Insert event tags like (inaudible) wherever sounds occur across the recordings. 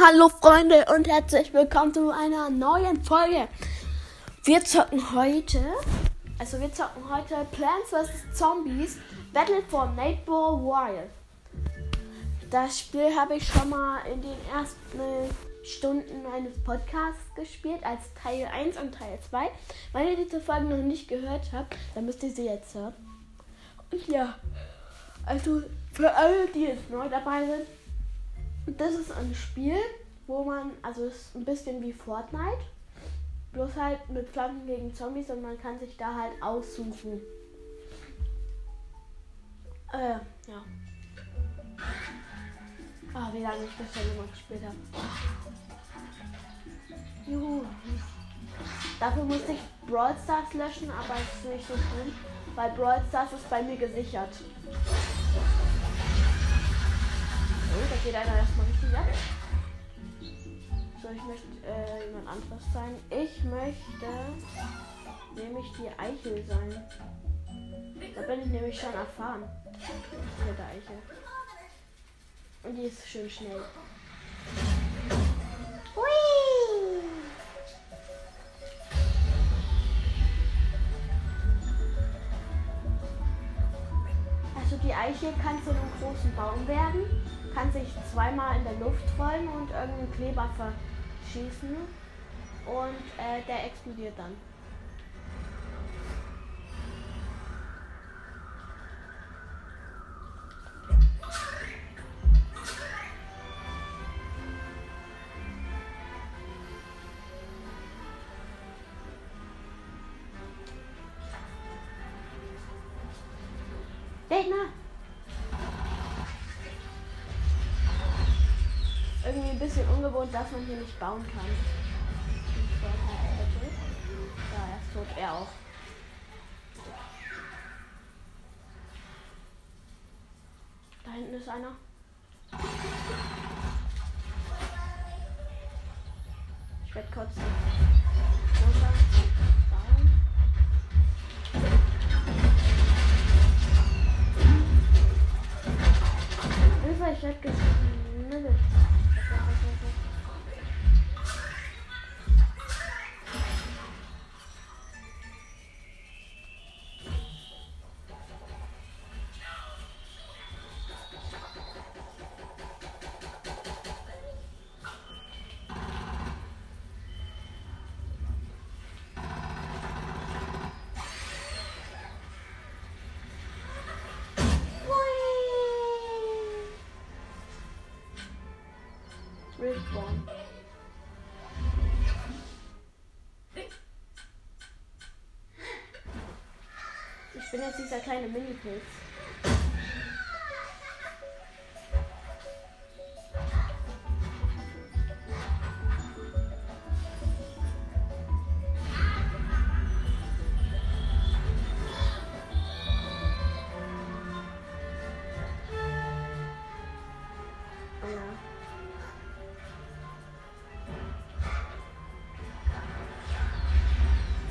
Hallo Freunde und herzlich willkommen zu einer neuen Folge. Wir zocken heute, also wir zocken heute Plants vs. Zombies Battle for Nightball Wild. Das Spiel habe ich schon mal in den ersten Stunden meines Podcasts gespielt, als Teil 1 und Teil 2. Wenn ihr diese Folge noch nicht gehört habt, dann müsst ihr sie jetzt hören. Und ja, also für alle, die jetzt neu dabei sind, das ist ein Spiel, wo man, also es ist ein bisschen wie Fortnite, bloß halt mit Pflanzen gegen Zombies und man kann sich da halt aussuchen. Äh, ja. Ah, wie lange ich das schon immer gespielt habe. Juhu. Dafür musste ich Brawl Stars löschen, aber es ist nicht so schlimm, weil Brawl Stars ist bei mir gesichert. Oh, da geht einer erstmal richtig ab. So, ich möchte äh, jemand anderes sein. Ich möchte nämlich die Eichel sein. Da bin ich nämlich schon erfahren. Mit der Eichel. Und die ist schön schnell. Also die Eiche kann zu einem großen Baum werden, kann sich zweimal in der Luft rollen und irgendeinen Kleber verschießen und äh, der explodiert dann. Gegner! Irgendwie ein bisschen ungewohnt, dass man hier nicht bauen kann. Ja, er ist tot, er auch. Da hinten ist einer. Ich werde. Hilfe, ich werde geschnibbelt. Bin jetzt dieser kleine Mini-Pilz.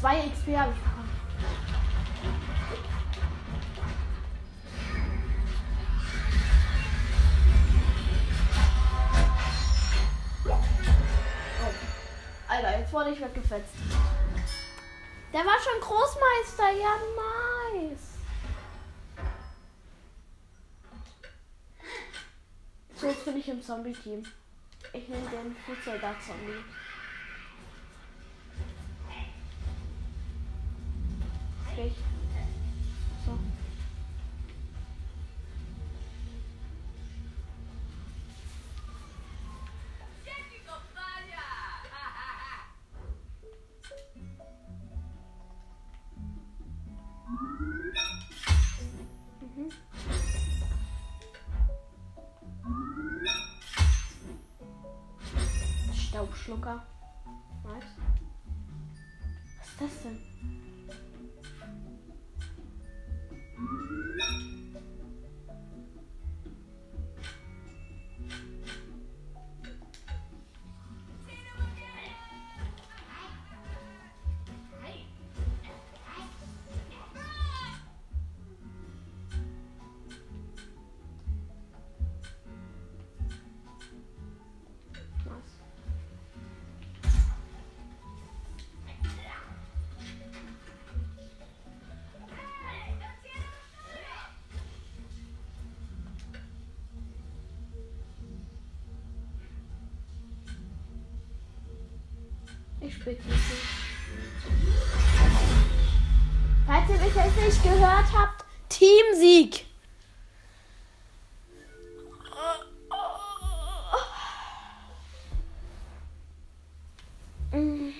Zwei XP habe ich Ich weggefetzt. Der war schon Großmeister, ja nice. So, jetzt bin ich im Zombie-Team. Ich nehme den Fußsoldat-Zombie. Okay. Staubschlucker. Nice. Was ist das denn? Ich spiele nicht. Falls ihr mich jetzt nicht gehört habt, Teamsieg. Mm.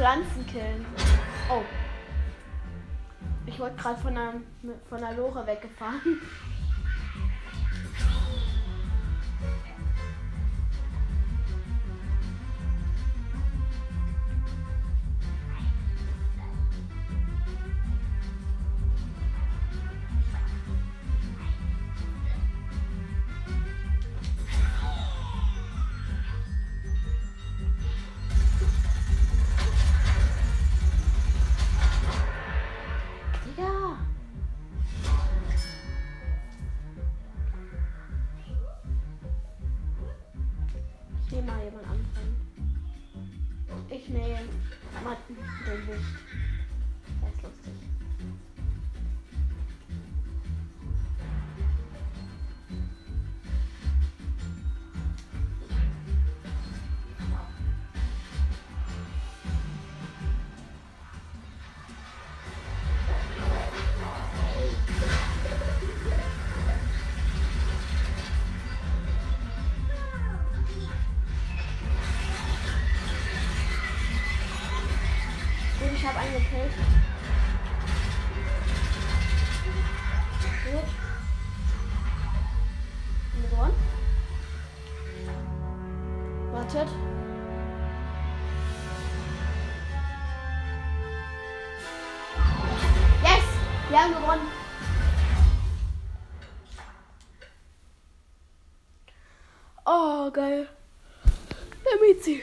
Pflanzen killen. Oh. Ich wurde gerade von der, von der Lore weggefahren. Oh, geil. Der Mizi.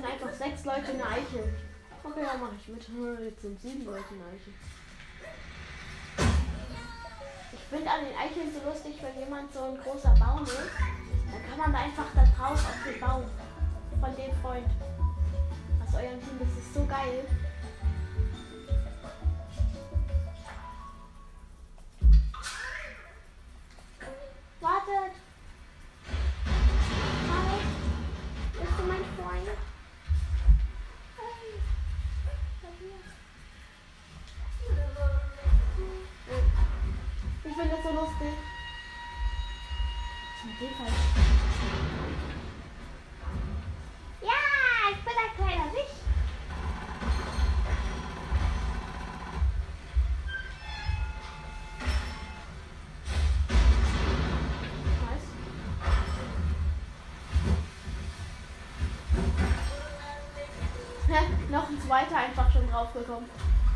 Sind einfach sechs Leute in der Eichel. Okay, ja, mach ich mit. Jetzt sind sieben Leute in der Eichel. Ich finde an den Eicheln so lustig, wenn jemand so ein großer Baum ist, dann kann man da einfach da drauf auf den Baum von dem Freund. Aus eurem Team, das ist so geil. Zweiter einfach schon draufgekommen. Yes.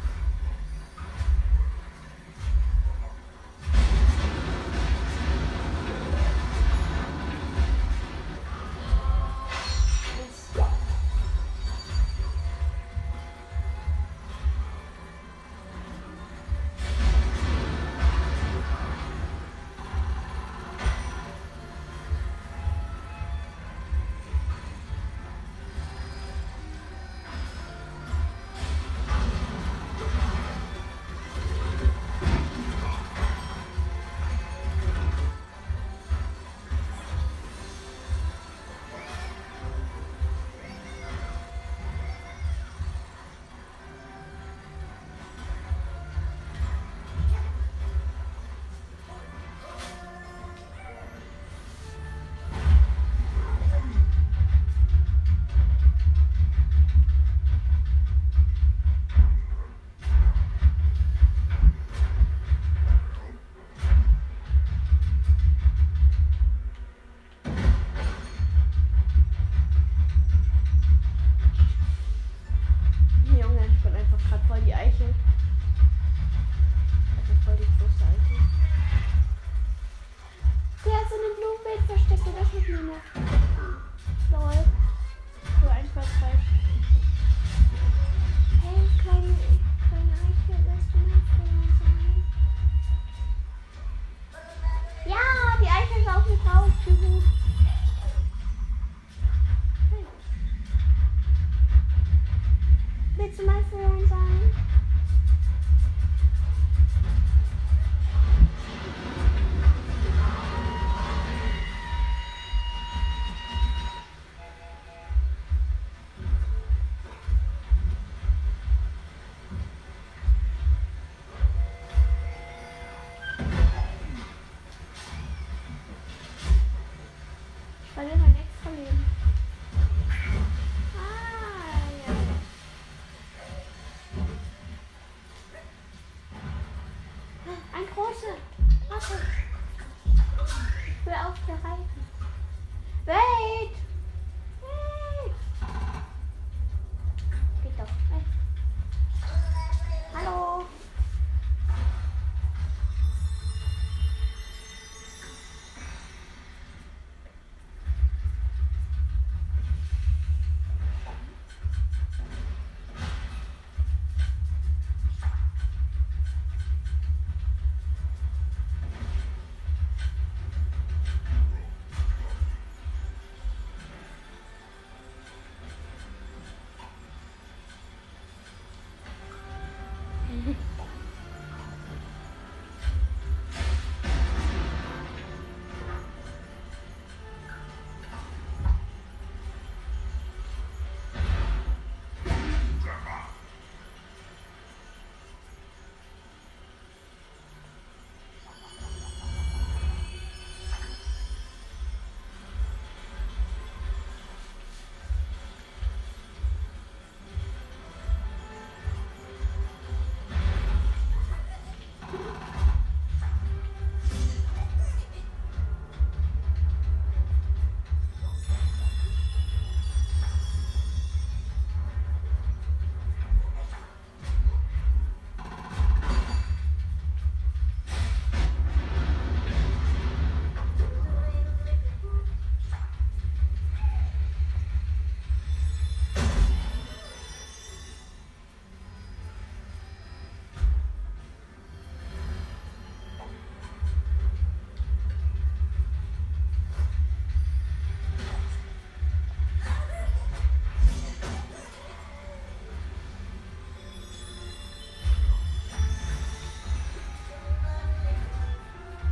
Ein großer.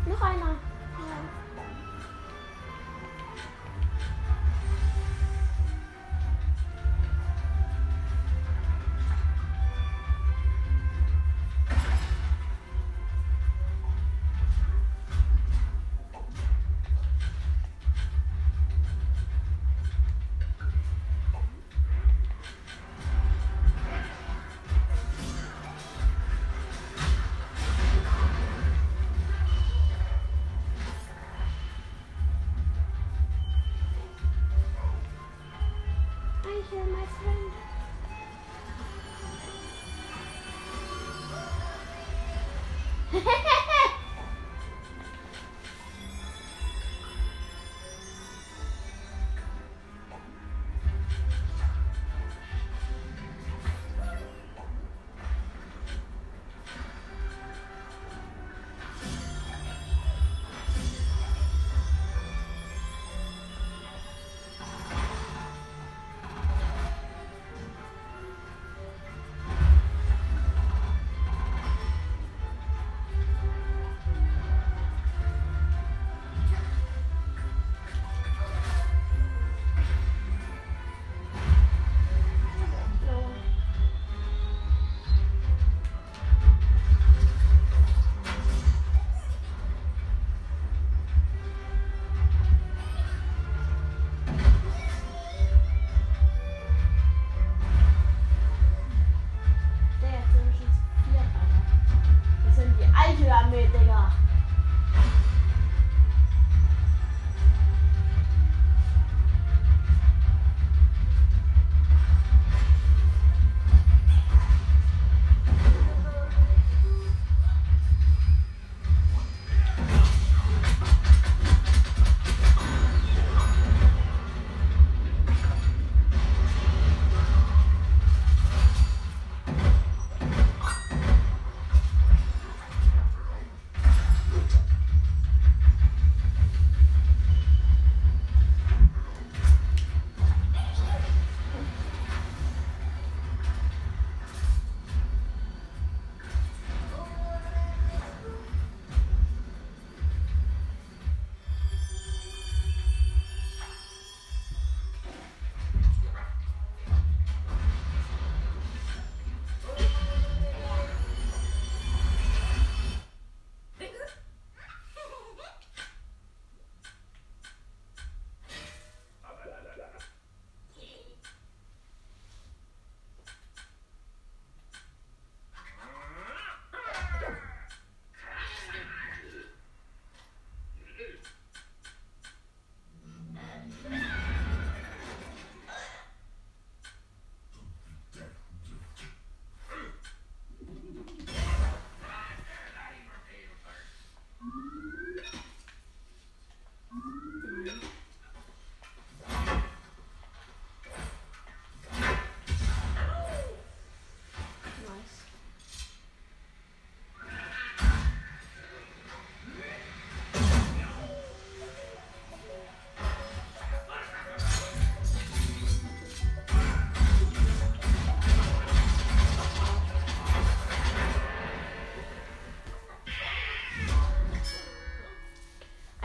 Noch einer. my friend. Hehehe (laughs)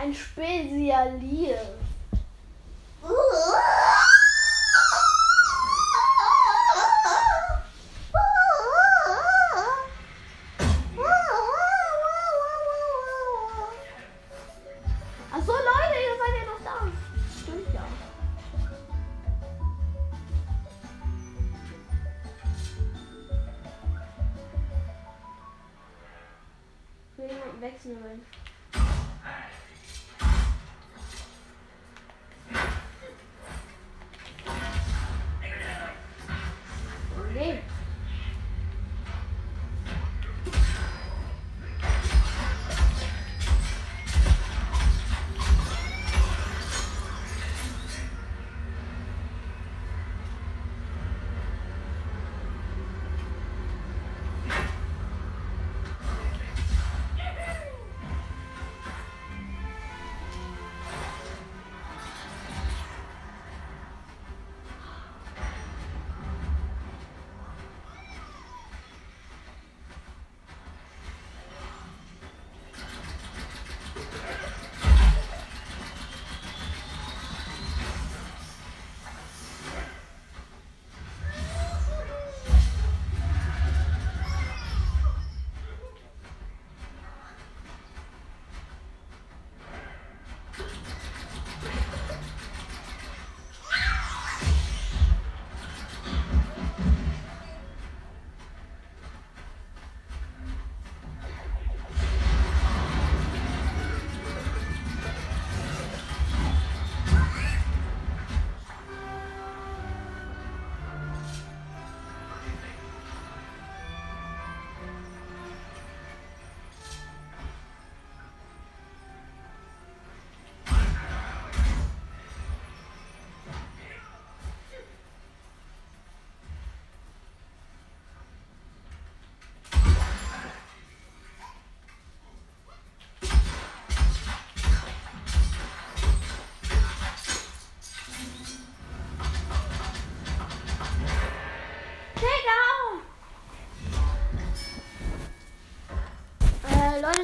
Ein Spezialier.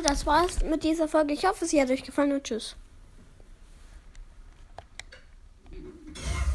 Das war's mit dieser Folge. Ich hoffe, sie hat euch gefallen und tschüss.